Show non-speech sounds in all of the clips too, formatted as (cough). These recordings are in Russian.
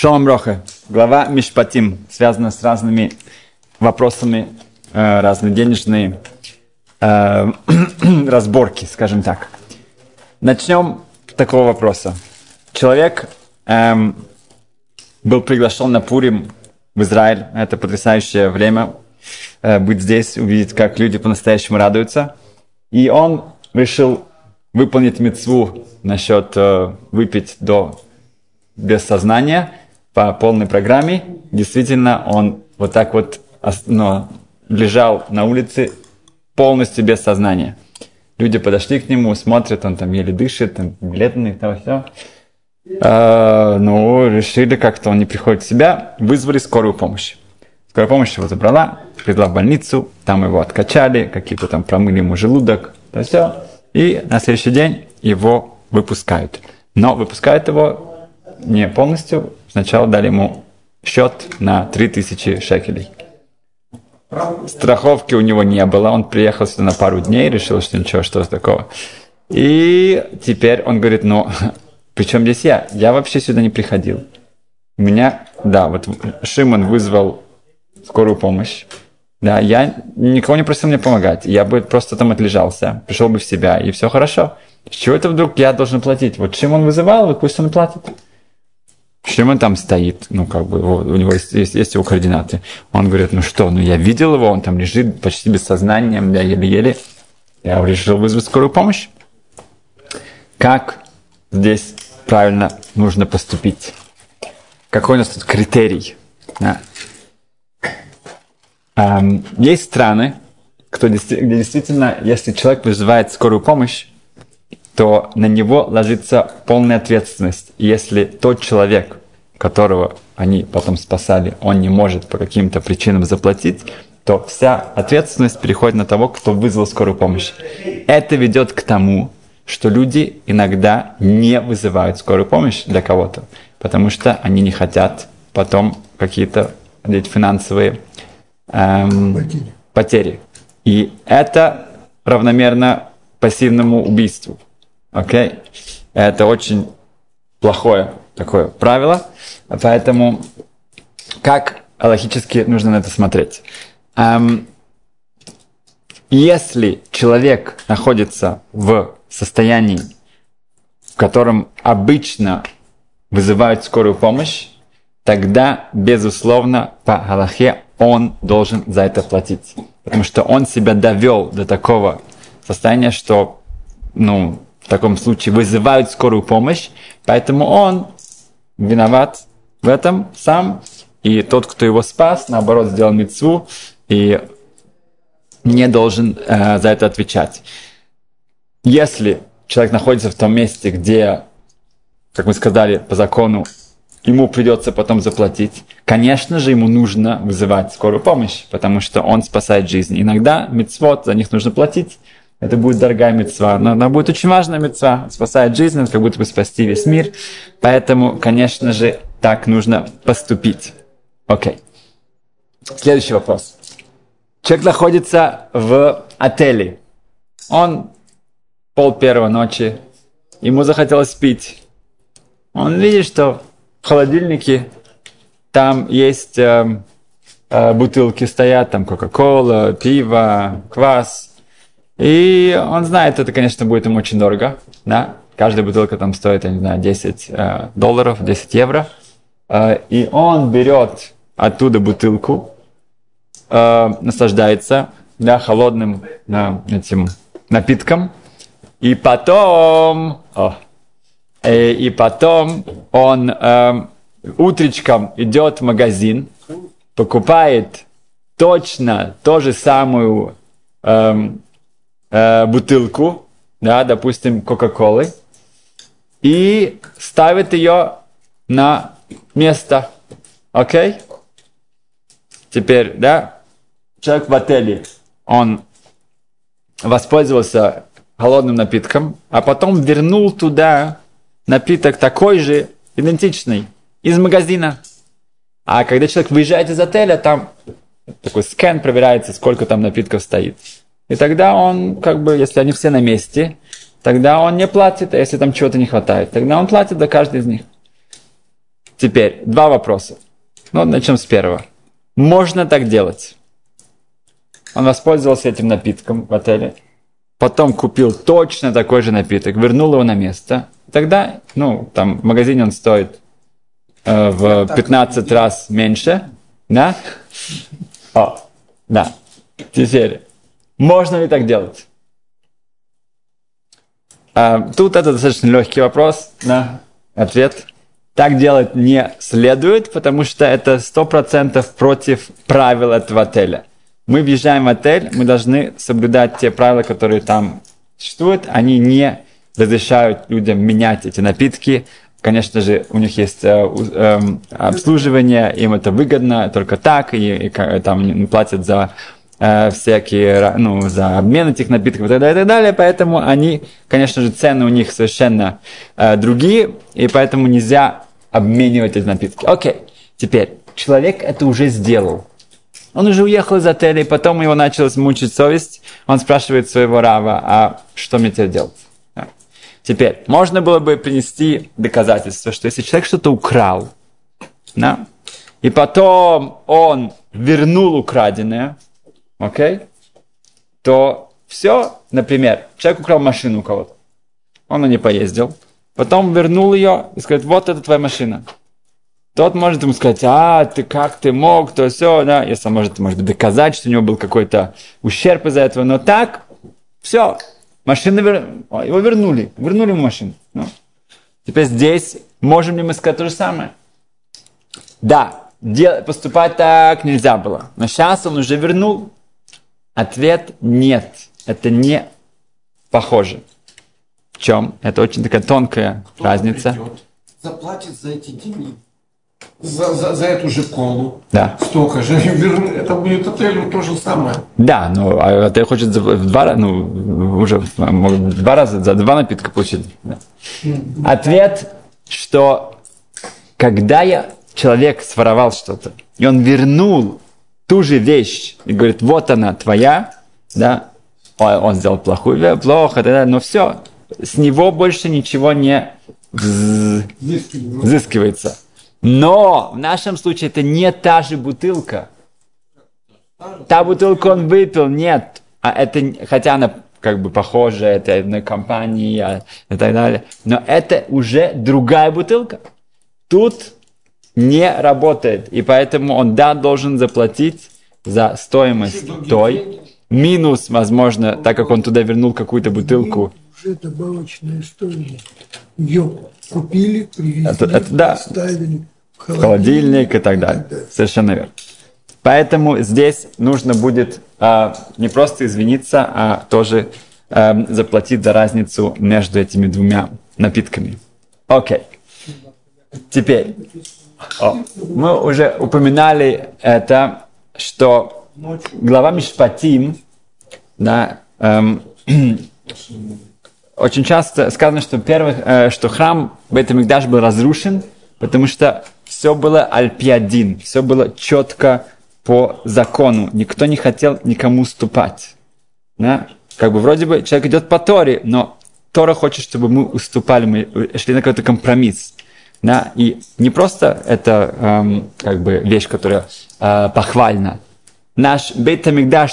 Шалом Роха. Глава Мишпатим связана с разными вопросами, э, разные денежные э, (clears throat) разборки, скажем так. Начнем с такого вопроса. Человек эм, был приглашен на Пурим в Израиль. Это потрясающее время э, быть здесь, увидеть, как люди по-настоящему радуются. И он решил выполнить мецву насчет э, выпить до без сознания по полной программе. Действительно, он вот так вот ну, лежал на улице полностью без сознания. Люди подошли к нему, смотрят, он там еле дышит, там бледный, там все. А, ну, решили как-то, он не приходит в себя, вызвали скорую помощь. Скорая помощь его забрала, привезла в больницу, там его откачали, какие-то там промыли ему желудок, то все. И на следующий день его выпускают. Но выпускают его не полностью. Сначала дали ему счет на 3000 шекелей. Страховки у него не было. Он приехал сюда на пару дней, решил, что ничего, что такого. И теперь он говорит, ну, (laughs) причем здесь я? Я вообще сюда не приходил. У меня, да, вот Шимон вызвал скорую помощь. Да, я никого не просил мне помогать. Я бы просто там отлежался, пришел бы в себя, и все хорошо. С чего это вдруг я должен платить? Вот чем он вызывал, вот пусть он платит. Чем он там стоит? Ну, как бы, у него есть, есть, есть его координаты. Он говорит, ну что, ну я видел его, он там лежит почти без сознания, я еле-еле. Я решил вызвать скорую помощь. Как здесь правильно нужно поступить? Какой у нас тут критерий? Да. Эм, есть страны, кто, где действительно, если человек вызывает скорую помощь, то на него ложится полная ответственность. если тот человек, которого они потом спасали, он не может по каким-то причинам заплатить, то вся ответственность переходит на того, кто вызвал скорую помощь. Это ведет к тому, что люди иногда не вызывают скорую помощь для кого-то, потому что они не хотят потом какие-то финансовые эм, потери. потери. И это равномерно пассивному убийству. Окей? Okay? Это очень плохое такое правило. Поэтому как логически нужно на это смотреть? Эм, если человек находится в состоянии, в котором обычно вызывают скорую помощь, тогда, безусловно, по Галахе он должен за это платить. Потому что он себя довел до такого состояния, что ну, в таком случае вызывают скорую помощь, поэтому он виноват в этом сам, и тот, кто его спас, наоборот, сделал мецву и не должен э, за это отвечать. Если человек находится в том месте, где, как мы сказали, по закону ему придется потом заплатить, конечно же, ему нужно вызывать скорую помощь, потому что он спасает жизнь. Иногда мецвод, за них нужно платить, это будет дорогая мецва, но она будет очень важная мецва, спасает жизнь, как будто бы спасти весь мир. Поэтому, конечно же, так нужно поступить. Окей. Следующий вопрос. Человек находится в отеле. Он пол первого ночи, ему захотелось пить. Он видит, что в холодильнике там есть э, э, бутылки стоят, там Кока-Кола, пиво, квас – и он знает, это, конечно, будет ему очень дорого. Да? Каждая бутылка там стоит, я не знаю, 10 э, долларов, 10 евро. Э, и он берет оттуда бутылку, э, наслаждается да, холодным да, этим напитком. И потом, о, э, и потом он э, утречком идет в магазин, покупает точно то же самую эм, э, бутылку, да, допустим, Кока-Колы, и ставит ее на место. Окей? Okay? Теперь, да, человек в отеле, он воспользовался холодным напитком, а потом вернул туда напиток такой же, идентичный, из магазина. А когда человек выезжает из отеля, там такой скан проверяется, сколько там напитков стоит. И тогда он, как бы, если они все на месте, тогда он не платит, а если там чего-то не хватает, тогда он платит за каждый из них. Теперь два вопроса. Ну, начнем с первого. Можно так делать. Он воспользовался этим напитком в отеле, потом купил точно такой же напиток, вернул его на место. Тогда, ну, там в магазине он стоит э, в 15 раз меньше, да? О, да. Теперь, можно ли так делать? А, тут это достаточно легкий вопрос, да? Ответ. Так делать не следует, потому что это сто процентов против правил этого отеля. Мы въезжаем в отель, мы должны соблюдать те правила, которые там существуют. Они не разрешают людям менять эти напитки. Конечно же, у них есть э, э, обслуживание, им это выгодно только так, и, и, там платят за всякие, ну, за обмен этих напитков и так далее, и так далее. Поэтому они, конечно же, цены у них совершенно э, другие, и поэтому нельзя обменивать эти напитки. Окей, теперь человек это уже сделал. Он уже уехал из отеля, и потом его началась мучить совесть. Он спрашивает своего рава, а что мне теперь делать? Теперь, можно было бы принести доказательство, что если человек что-то украл, да, и потом он вернул украденное, окей, okay, то все, например, человек украл машину у кого-то, он на ней поездил, потом вернул ее и сказать, вот это твоя машина. Тот может ему сказать, а, ты как ты мог, то все, да, если он может, может доказать, что у него был какой-то ущерб из-за этого, но так, все, машина, вер... его вернули, вернули ему машину. Ну. Теперь здесь можем ли мы сказать то же самое? Да, дел... поступать так нельзя было, но сейчас он уже вернул. Ответ нет, это не похоже. В чем? Это очень такая тонкая Кто разница. Придет, заплатит за эти деньги за, за, за эту же колу. Да. Столько же. Это будет отелю то же самое. Да, но а отель хочет в два раза, ну, уже может, два раза, за два напитка получить. Да. Ответ, что когда я, человек своровал что-то, и он вернул ту же вещь, и говорит, вот она твоя, да, он сделал плохую, плохо, да, но все, с него больше ничего не взыскивается. Но в нашем случае это не та же бутылка. Та бутылка он выпил, нет. А это, хотя она как бы похожа, это одной компании а, и так далее. Но это уже другая бутылка. Тут не работает. И поэтому он, да, должен заплатить за стоимость той. Минус, возможно, так как он туда вернул какую-то бутылку. Уже добавочная стоимость. Ее купили, привезли, это, это, да. ставили в холодильник и так далее. Совершенно верно. Поэтому здесь нужно будет э, не просто извиниться, а тоже э, заплатить за разницу между этими двумя напитками. Окей. Теперь, о, мы уже упоминали это, что глава Мишпатим, да, эм, очень часто сказано, что, первых, э, что храм Бет-Мигдаш был разрушен, потому что все было альпиадин, все было четко по закону. Никто не хотел никому уступать. Да? Как бы вроде бы человек идет по Торе, но Тора хочет, чтобы мы уступали, мы шли на какой-то компромисс. Да? И не просто это эм, как бы вещь, которая э, похвальна. Наш Бейт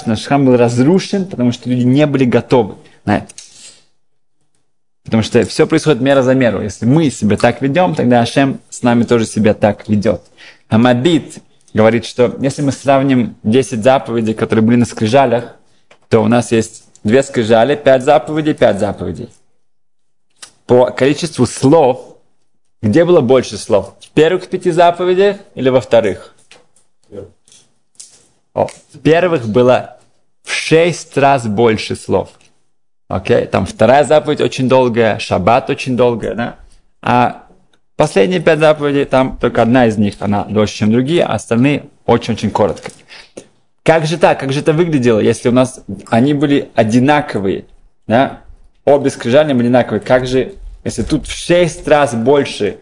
наш храм был разрушен, потому что люди не были готовы на это. Потому что все происходит мера за меру. Если мы себя так ведем, тогда Ашем с нами тоже себя так ведет. Амабит говорит, что если мы сравним 10 заповедей, которые были на скрижалях, то у нас есть две скрижали, 5 заповедей, 5 заповедей. По количеству слов, где было больше слов? В первых пяти заповедях или во вторых? О, в первых было в шесть раз больше слов – Окей, okay? там вторая заповедь очень долгая, шаббат очень долгая, да? А последние пять заповедей, там только одна из них, она дольше, чем другие, а остальные очень-очень коротко. Как же так? Как же это выглядело, если у нас они были одинаковые, да? Обе скрижали одинаковые. Как же, если тут в шесть раз больше,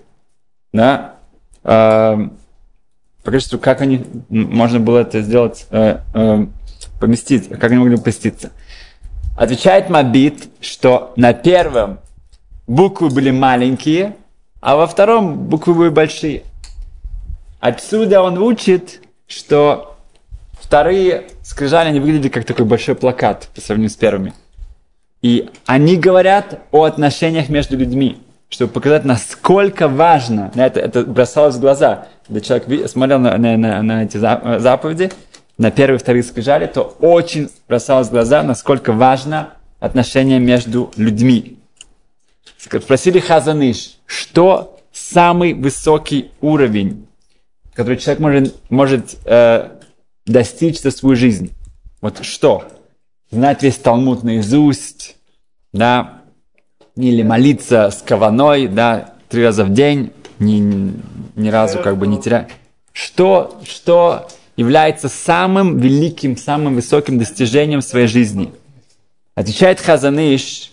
да? Э, по количеству, как они, можно было это сделать, э, э, поместить, как они могли поместиться? Отвечает Мабит, что на первом буквы были маленькие, а во втором буквы были большие. отсюда он учит, что вторые скрижали, они выглядели как такой большой плакат по сравнению с первыми. И они говорят о отношениях между людьми, чтобы показать, насколько важно, это, это бросалось в глаза, когда человек смотрел на, на, на, на эти заповеди, на первые и вторые скрижали, то очень бросалось в глаза, насколько важно отношение между людьми. Спросили Хазаныш, что самый высокий уровень, который человек может, может э, достичь за свою жизнь? Вот что? Знать весь Талмуд наизусть, да, или молиться с каваной, да, три раза в день, ни, ни разу как бы не терять. Что, что является самым великим, самым высоким достижением своей жизни? Отвечает Хазаныш,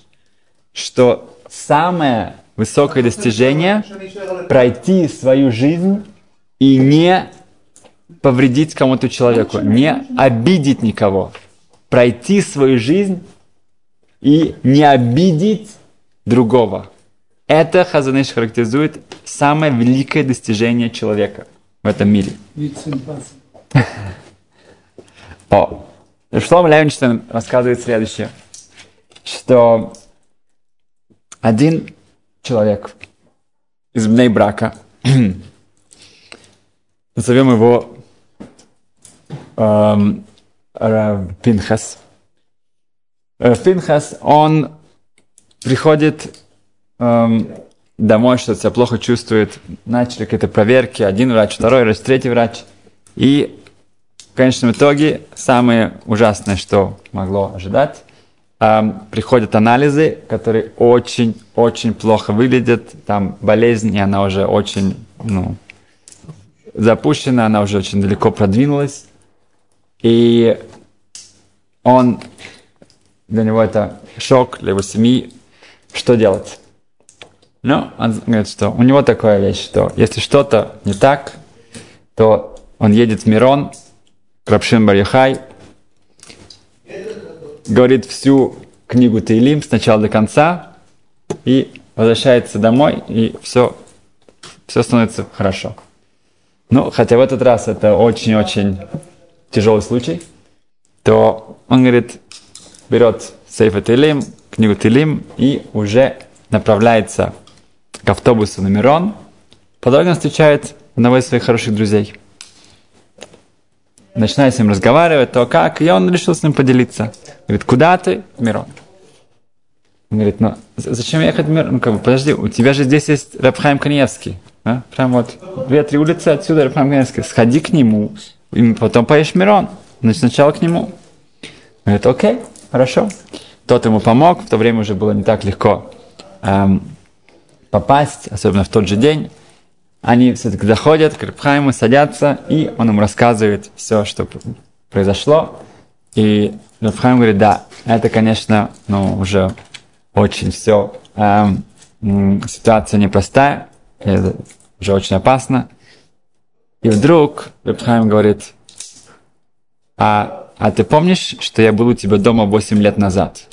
что самое высокое достижение – пройти свою жизнь и не повредить кому-то человеку, не обидеть никого. Пройти свою жизнь и не обидеть другого. Это Хазаныш характеризует самое великое достижение человека в этом мире. О, Шлом Левинштейн рассказывает следующее, что один человек из бней брака, (clears throat) назовем его эм, Пинхас, э, Пинхас, он приходит эм, домой, что себя плохо чувствует, начали какие-то проверки, один врач, второй врач, третий врач, и в конечном итоге самое ужасное, что могло ожидать, эм, приходят анализы, которые очень-очень плохо выглядят, там болезнь, и она уже очень, ну, запущена, она уже очень далеко продвинулась, и он, для него это шок, для его семьи, что делать? Ну, он говорит, что у него такая вещь, что если что-то не так, то он едет в Мирон, Крапшин Барихай, говорит всю книгу Таилим с начала до конца и возвращается домой, и все, все становится хорошо. Ну, хотя в этот раз это очень-очень тяжелый случай, то он говорит, берет Сейфа Таилим, книгу Тилим и уже направляется к автобусу на Мирон. По дороге он встречает одного из своих хороших друзей. Начинает с ним разговаривать, то как, и он решил с ним поделиться. Говорит, куда ты? Мирон. Он говорит, ну зачем ехать в Мирон? Ну как бы, подожди, у тебя же здесь есть Рабхайм Каневский. А? Прям вот две-три улицы отсюда Рабхайм Каневский. Сходи к нему, и потом поешь Мирон. Значит, сначала к нему. Говорит, окей, хорошо. Тот ему помог, в то время уже было не так легко эм, попасть, особенно в тот же день. Они все-таки заходят к Рабхайму, садятся, и он им рассказывает все, что произошло. И Рабхайм говорит, да, это, конечно, ну, уже очень все, эм, ситуация непростая, это уже очень опасно. И вдруг Рабхайм говорит, а, а ты помнишь, что я был у тебя дома 8 лет назад?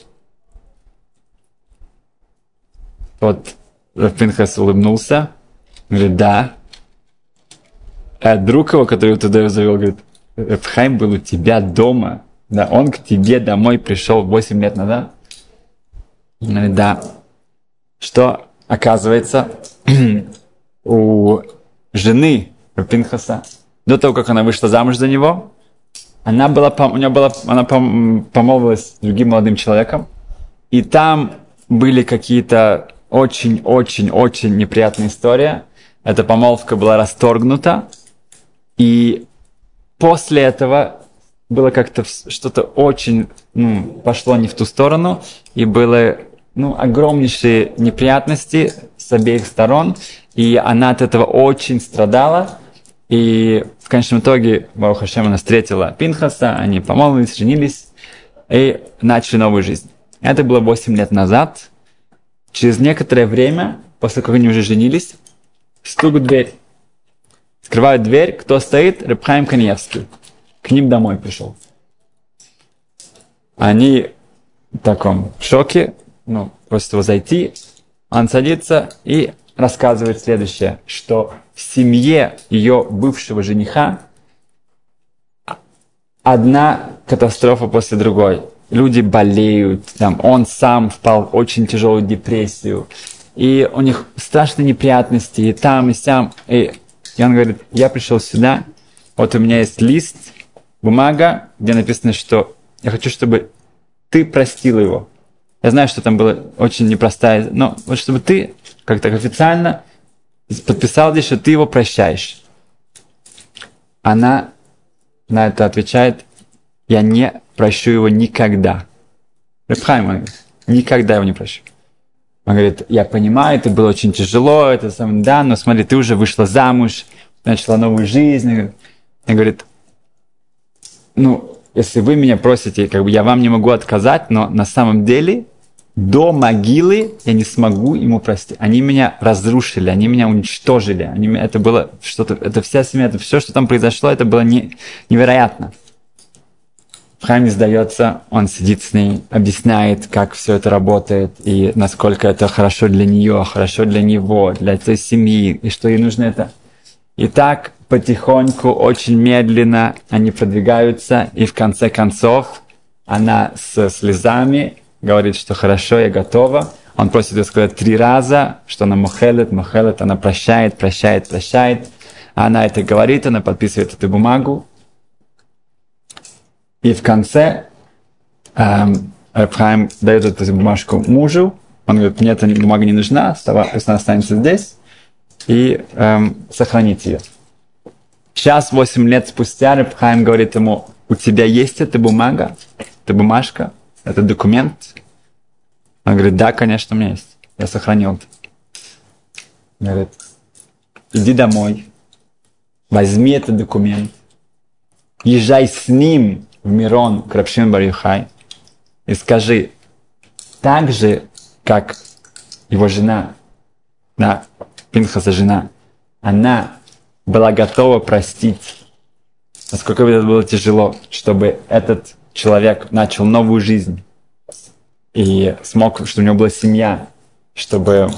Вот Рафинхас улыбнулся, говорит, да. А друг его, который туда завел, говорит, Эфхайм был у тебя дома, да, он к тебе домой пришел 8 лет назад. Говорит, да. Что оказывается, (clears throat) у жены Пинхаса, до того, как она вышла замуж за него, она была, у нее была, она помолвилась с другим молодым человеком, и там были какие-то очень-очень-очень неприятная история. Эта помолвка была расторгнута, и после этого было как-то что-то очень ну, пошло не в ту сторону, и было ну, огромнейшие неприятности с обеих сторон, и она от этого очень страдала, и в конечном итоге Баруха Хашем она встретила Пинхаса, они помолвились, женились и начали новую жизнь. Это было 8 лет назад, Через некоторое время, после как они уже женились, стук в дверь. Скрывают дверь, кто стоит? Рыбхайм Каневский. К ним домой пришел. Они в таком шоке, ну, просят его зайти. Он садится и рассказывает следующее, что в семье ее бывшего жениха одна катастрофа после другой. Люди болеют, там, он сам впал в очень тяжелую депрессию, и у них страшные неприятности, и там, и сям. И, и он говорит, я пришел сюда, вот у меня есть лист, бумага, где написано, что я хочу, чтобы ты простил его. Я знаю, что там была очень непростая, но вот чтобы ты как так официально подписал здесь, что ты его прощаешь. Она на это отвечает, я не прощу его никогда. Рабхайм, никогда его не прощу. Он говорит, я понимаю, это было очень тяжело, это сам, да, но смотри, ты уже вышла замуж, начала новую жизнь. Он говорит, ну, если вы меня просите, как бы я вам не могу отказать, но на самом деле до могилы я не смогу ему простить. Они меня разрушили, они меня уничтожили. Они, это было что-то, это вся семья, это все, что там произошло, это было не, невероятно. В храме сдается, он сидит с ней, объясняет, как все это работает, и насколько это хорошо для нее, хорошо для него, для этой семьи, и что ей нужно это. И так потихоньку, очень медленно они продвигаются, и в конце концов она с слезами говорит, что хорошо, я готова. Он просит ее сказать три раза, что она мухелет, мухелет, она прощает, прощает, прощает. Она это говорит, она подписывает эту бумагу. И в конце эм, Рабхайм дает эту бумажку мужу. Он говорит, мне эта бумага не нужна, она останется здесь. И эм, сохранить ее. Сейчас, 8 лет спустя, Рабхайм говорит ему, у тебя есть эта бумага, эта бумажка? Это документ? Он говорит, да, конечно, у меня есть. Я сохранил это. Говорит, иди домой, возьми этот документ, езжай с ним в Мирон к Рапшин Барюхай и скажи, так же, как его жена, да, Пинхаса жена, она была готова простить, насколько это было тяжело, чтобы этот человек начал новую жизнь и смог, чтобы у него была семья, чтобы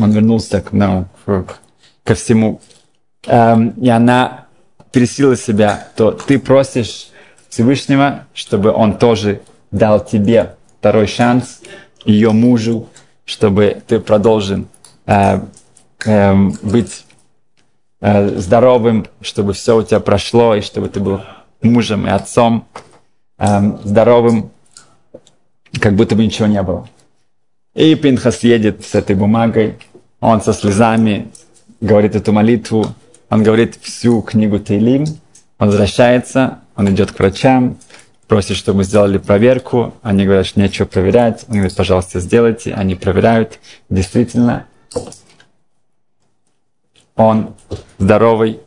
он вернулся к, ну, к, ко всему. Эм, и она пересила себя, то ты просишь Всевышнего, чтобы он тоже дал тебе второй шанс, ее мужу, чтобы ты продолжил э, э, быть э, здоровым, чтобы все у тебя прошло, и чтобы ты был мужем и отцом эм, здоровым, как будто бы ничего не было. И Пинхас едет с этой бумагой, он со слезами говорит эту молитву, он говорит всю книгу Тейлим, он возвращается, он идет к врачам, просит, чтобы сделали проверку, они говорят, что нечего проверять, он говорит, пожалуйста, сделайте, они проверяют, действительно, он здоровый,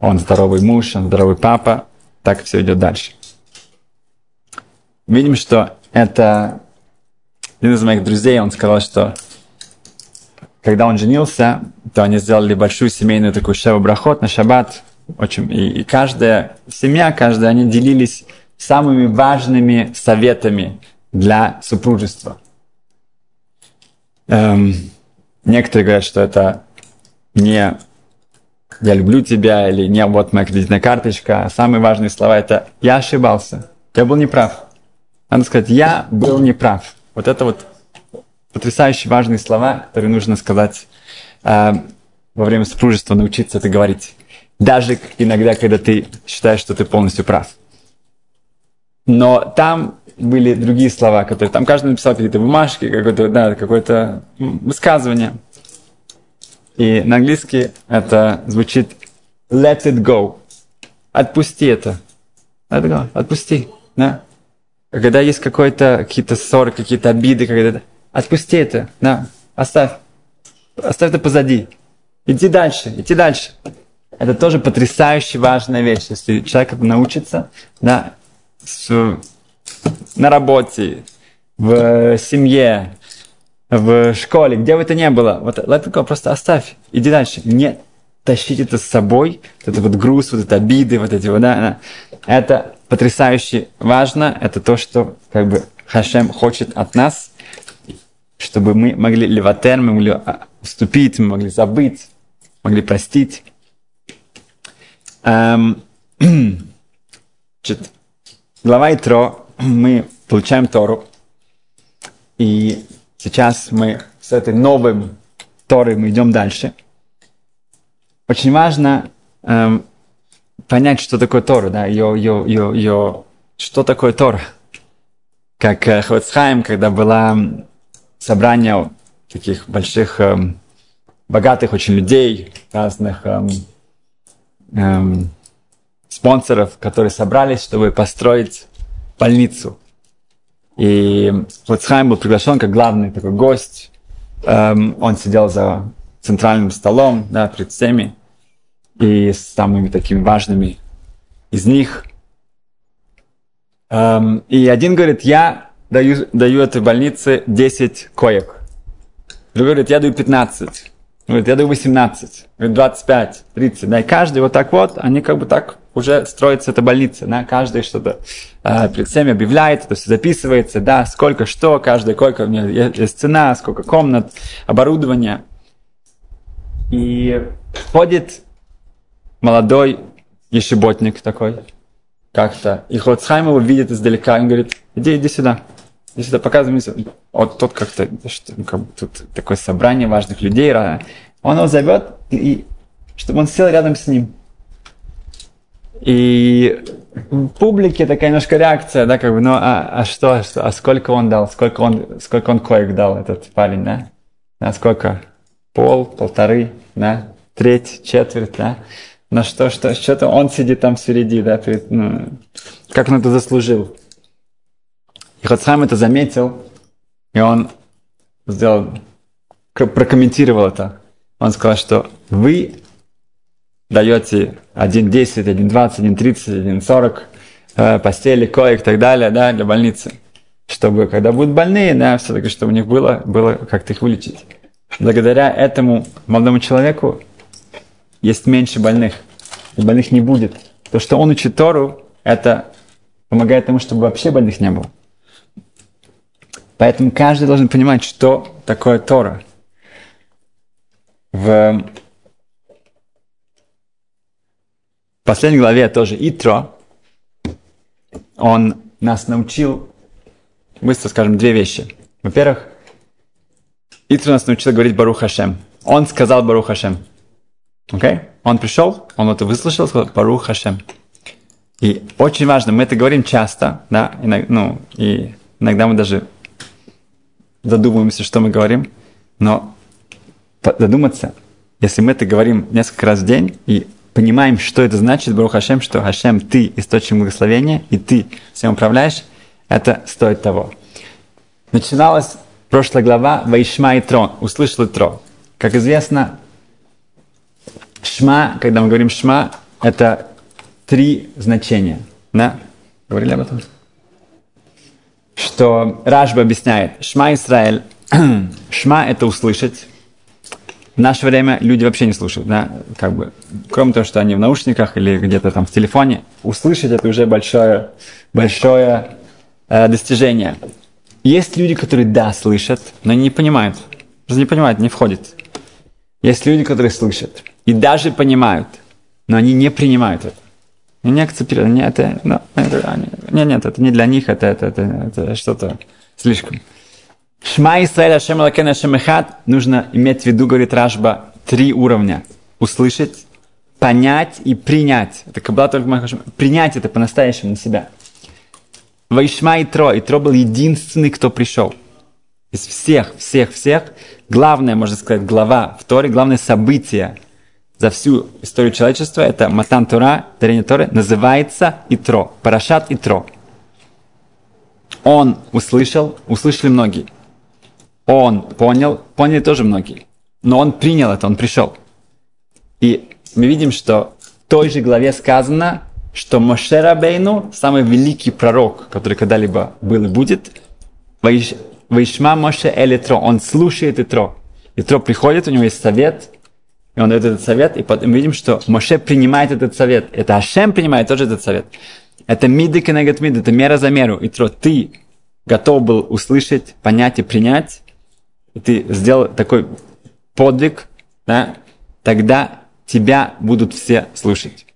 он здоровый муж, он здоровый папа, так все идет дальше видим, что это один из моих друзей, он сказал, что когда он женился, то они сделали большую семейную такую шеву брахот на шаббат. Очень, и, и каждая семья, каждая, они делились самыми важными советами для супружества. Эм, некоторые говорят, что это не «я люблю тебя» или «не вот моя кредитная карточка». А самые важные слова – это «я ошибался», «я был неправ». Надо сказать, я был неправ. Вот это вот потрясающе важные слова, которые нужно сказать э, во время супружества, научиться это говорить. Даже иногда, когда ты считаешь, что ты полностью прав. Но там были другие слова, которые... Там каждый написал какие-то бумажки, какое-то да, какое высказывание. И на английский это звучит let it go. Отпусти это. Let it go. Отпусти. Да? Когда есть какой-то, какие-то ссоры, какие-то обиды, когда отпусти это, да, оставь, оставь это позади, иди дальше, иди дальше. Это тоже потрясающе важная вещь, если человек научится, да, с, на работе, в семье, в школе, где бы это ни было, вот go, просто оставь, иди дальше. Не тащить это с собой, вот этот вот груз, вот эти обиды, вот эти вот, да, это потрясающе важно, это то, что как бы Хашем хочет от нас. чтобы мы могли леватер, мы могли а, уступить, мы могли забыть, могли простить. Эм, (clears throat) значит, глава Итро, мы получаем Тору, и сейчас мы с этой новым Торой мы идем дальше. Очень важно эм, понять, что такое Тора, да, ее, ее, ее, ее, что такое Тора. Как э, Хвацхайм, когда было собрание таких больших, эм, богатых очень людей, разных эм, эм, спонсоров, которые собрались, чтобы построить больницу. И Хвацхайм был приглашен как главный такой гость. Эм, он сидел за центральным столом, да, перед всеми и самыми такими важными из них. Эм, и один говорит, я даю, даю этой больнице 10 коек. Другой говорит, я даю 15. Говорит, я даю 18. Говорит, 25, 30. Да, и каждый вот так вот, они как бы так уже строится эта больница, да, каждый что-то э, перед всеми объявляет, это все записывается, да, сколько что, каждая койка, у нее есть цена, сколько комнат, оборудование. И ходит молодой ешеботник такой, как-то. И Хоцхайм его видит издалека, и говорит, иди, иди сюда. Иди сюда, показывай мне. Вот тут как-то, что, ну, как тут такое собрание важных людей. Он его зовет, и, чтобы он сел рядом с ним. И в публике такая немножко реакция, да, как бы, ну, а, а что, а что, а сколько он дал, сколько он, сколько он коек дал, этот парень, да? А сколько? Пол, полторы, да? Треть, четверть, да? На что, что, что-то он сидит там впереди, да, перед, ну, как он это заслужил. И Хоцхам это заметил, и он сделал, прокомментировал это. Он сказал, что вы даете 1.10, 1.20, 1.30, 1.40 э, постели, коек и так далее, да, для больницы. Чтобы, когда будут больные, да, все-таки, чтобы у них было, было как-то их вылечить. Благодаря этому молодому человеку есть меньше больных, и больных не будет. То, что он учит Тору, это помогает тому, чтобы вообще больных не было. Поэтому каждый должен понимать, что такое Тора. В последней главе тоже Итро, он нас научил, быстро скажем, две вещи. Во-первых, Итро нас научил говорить Барух Хашем. Он сказал Барух Хашем. Okay? Он пришел, он это выслушал, сказал Барух Хашем. И очень важно, мы это говорим часто, да, иногда, ну, и иногда мы даже задумываемся, что мы говорим, но задуматься, если мы это говорим несколько раз в день и понимаем, что это значит, Барух Хашем, что Хашем, ты источник благословения, и ты всем управляешь, это стоит того. Начиналась прошлая глава Вайшма и Трон, услышал Тро. Как известно, Шма, когда мы говорим шма, это три значения. Да? Говорили об этом? Что Рашба объясняет. Шма Израиль. (clears throat) шма это услышать. В наше время люди вообще не слушают, да, как бы, кроме того, что они в наушниках или где-то там в телефоне, услышать это уже большое, большое э, достижение. Есть люди, которые да, слышат, но не понимают. Просто не понимают, не входит. Есть люди, которые слышат и даже понимают, но они не принимают это. Они не акцептируют. Нет, это, ну, это, нет, нет, это не для них, это, это, это, это что-то слишком. Шма Исраэль Ашем Алакен Ашем нужно иметь в виду, говорит Рашба, три уровня. Услышать, понять и принять. Это кабла только Принять это по-настоящему на себя. Вайшма и Тро. И Тро был единственный, кто пришел. Из всех, всех, всех. Главное, можно сказать, глава в Торе, главное событие – за всю историю человечества, это Матан Тора, дарение Торы, называется Итро, Парашат Итро. Он услышал, услышали многие. Он понял, поняли тоже многие. Но он принял это, он пришел. И мы видим, что в той же главе сказано, что Моше Рабейну, самый великий пророк, который когда-либо был и будет, Вайшма Моше Элитро, он слушает Итро. Итро приходит, у него есть совет, и он дает этот совет, и потом видим, что Моше принимает этот совет. Это Ашем принимает тоже этот совет. Это миды кенегат мид, это мера за меру. И то ты готов был услышать, понять и принять. и ты сделал такой подвиг, да, тогда тебя будут все слушать.